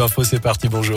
Info, c'est parti, bonjour.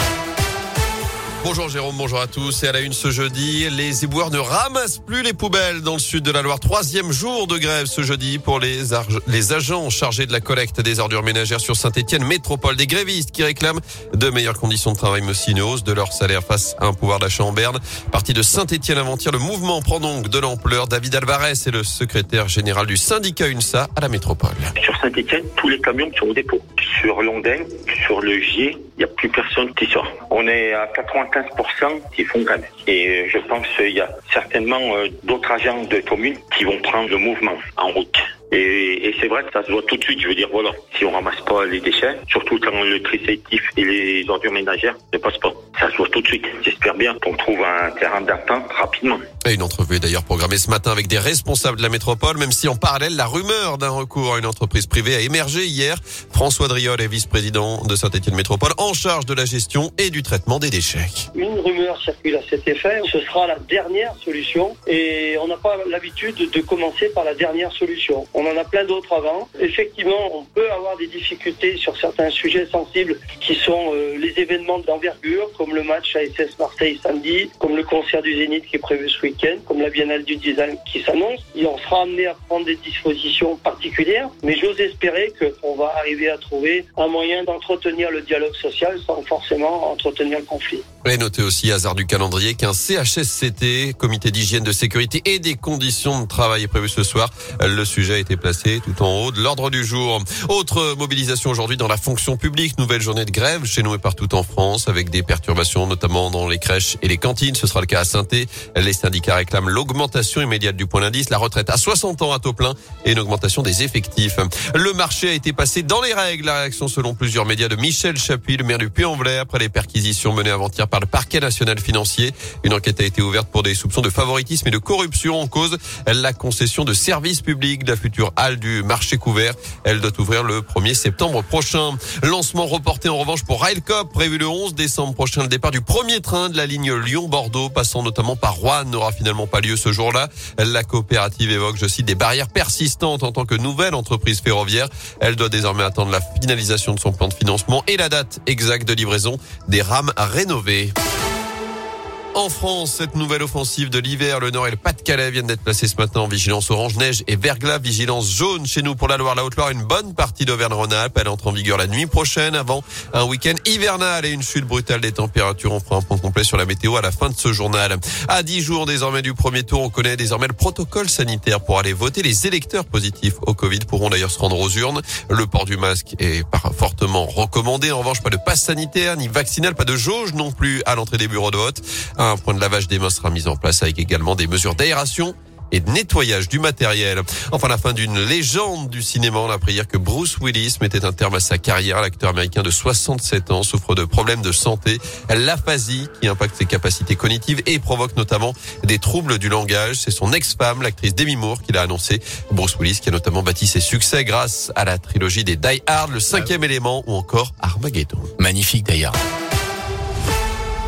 Bonjour Jérôme, bonjour à tous. Et à la une ce jeudi, les éboueurs ne ramassent plus les poubelles dans le sud de la Loire. Troisième jour de grève ce jeudi pour les, les agents chargés de la collecte des ordures ménagères sur Saint-Etienne Métropole. Des grévistes qui réclament de meilleures conditions de travail, mais aussi une hausse de leur salaire face à un pouvoir d'achat en berne. Parti de Saint-Etienne avant-hier, le mouvement prend donc de l'ampleur. David Alvarez est le secrétaire général du syndicat UNSA à la Métropole. Sur Saint-Etienne, tous les camions sont au dépôt. Sur Londin, sur le Gier, n'y a plus personne qui sort. On est à 95% qui font grève. Et je pense qu'il y a certainement euh, d'autres agents de communes qui vont prendre le mouvement en route. Et, et c'est vrai que ça se voit tout de suite. Je veux dire, voilà, si on ramasse pas les déchets, surtout quand le tri sélectif et les ordures ménagères ne passent pas, tout de suite. J'espère bien qu'on trouve un terrain d'entente rapidement. Et une entrevue est d'ailleurs programmée ce matin avec des responsables de la métropole, même si en parallèle, la rumeur d'un recours à une entreprise privée a émergé hier. François Driol est vice-président de Saint-Etienne Métropole en charge de la gestion et du traitement des déchets. Une rumeur circule à cet effet. Ce sera la dernière solution et on n'a pas l'habitude de commencer par la dernière solution. On en a plein d'autres avant. Effectivement, on peut avoir des difficultés sur certains sujets sensibles qui sont euh, les événements d'envergure, comme le match ASS Marseille samedi, comme le concert du Zénith qui est prévu ce week-end, comme la Biennale du Design qui s'annonce. Et on sera amené à prendre des dispositions particulières, mais j'ose espérer qu'on va arriver à trouver un moyen d'entretenir le dialogue social sans forcément entretenir le conflit. Et notez aussi, hasard du calendrier, qu'un CHSCT, comité d'hygiène, de sécurité et des conditions de travail est prévu ce soir. Le sujet a été placé tout en haut de l'ordre du jour. Autre mobilisation aujourd'hui dans la fonction publique. Nouvelle journée de grève chez nous et partout en France avec des perturbations notamment dans les crèches et les cantines. Ce sera le cas à saint Les syndicats réclament l'augmentation immédiate du point d'indice, la retraite à 60 ans à taux plein et une augmentation des effectifs. Le marché a été passé dans les règles. La réaction selon plusieurs médias de Michel Chapuis, le maire du Puy-en-Velay après les perquisitions menées avant-hier par le parquet national financier. Une enquête a été ouverte pour des soupçons de favoritisme et de corruption en cause la concession de services publics de la future halle du marché couvert. Elle doit ouvrir le 1er septembre prochain. Lancement reporté en revanche pour Railcop, prévu le 11 décembre prochain. Du premier train de la ligne Lyon-Bordeaux, passant notamment par Rouen, n'aura finalement pas lieu ce jour-là. La coopérative évoque, je cite, des barrières persistantes en tant que nouvelle entreprise ferroviaire. Elle doit désormais attendre la finalisation de son plan de financement et la date exacte de livraison des rames rénovées. En France, cette nouvelle offensive de l'hiver, le Nord et le Pas-de-Calais viennent d'être placés ce matin en vigilance orange, neige et verglas, vigilance jaune chez nous pour la Loire, la Haute-Loire, une bonne partie d'Auvergne-Rhône-Alpes. Elle entre en vigueur la nuit prochaine avant un week-end hivernal et une chute brutale des températures. On fera un point complet sur la météo à la fin de ce journal. À 10 jours désormais du premier tour, on connaît désormais le protocole sanitaire pour aller voter. Les électeurs positifs au Covid pourront d'ailleurs se rendre aux urnes. Le port du masque est fortement recommandé. En revanche, pas de passe sanitaire ni vaccinal, pas de jauge non plus à l'entrée des bureaux de vote. Un point de lavage des mains sera mis en place avec également des mesures d'aération et de nettoyage du matériel. Enfin, la fin d'une légende du cinéma. On a appris hier que Bruce Willis mettait un terme à sa carrière. L'acteur américain de 67 ans souffre de problèmes de santé, l'aphasie qui impacte ses capacités cognitives et provoque notamment des troubles du langage. C'est son ex-femme, l'actrice Demi Moore, qui l'a annoncé. Bruce Willis qui a notamment bâti ses succès grâce à la trilogie des Die Hard, le cinquième élément ou encore Armageddon. Magnifique d'ailleurs.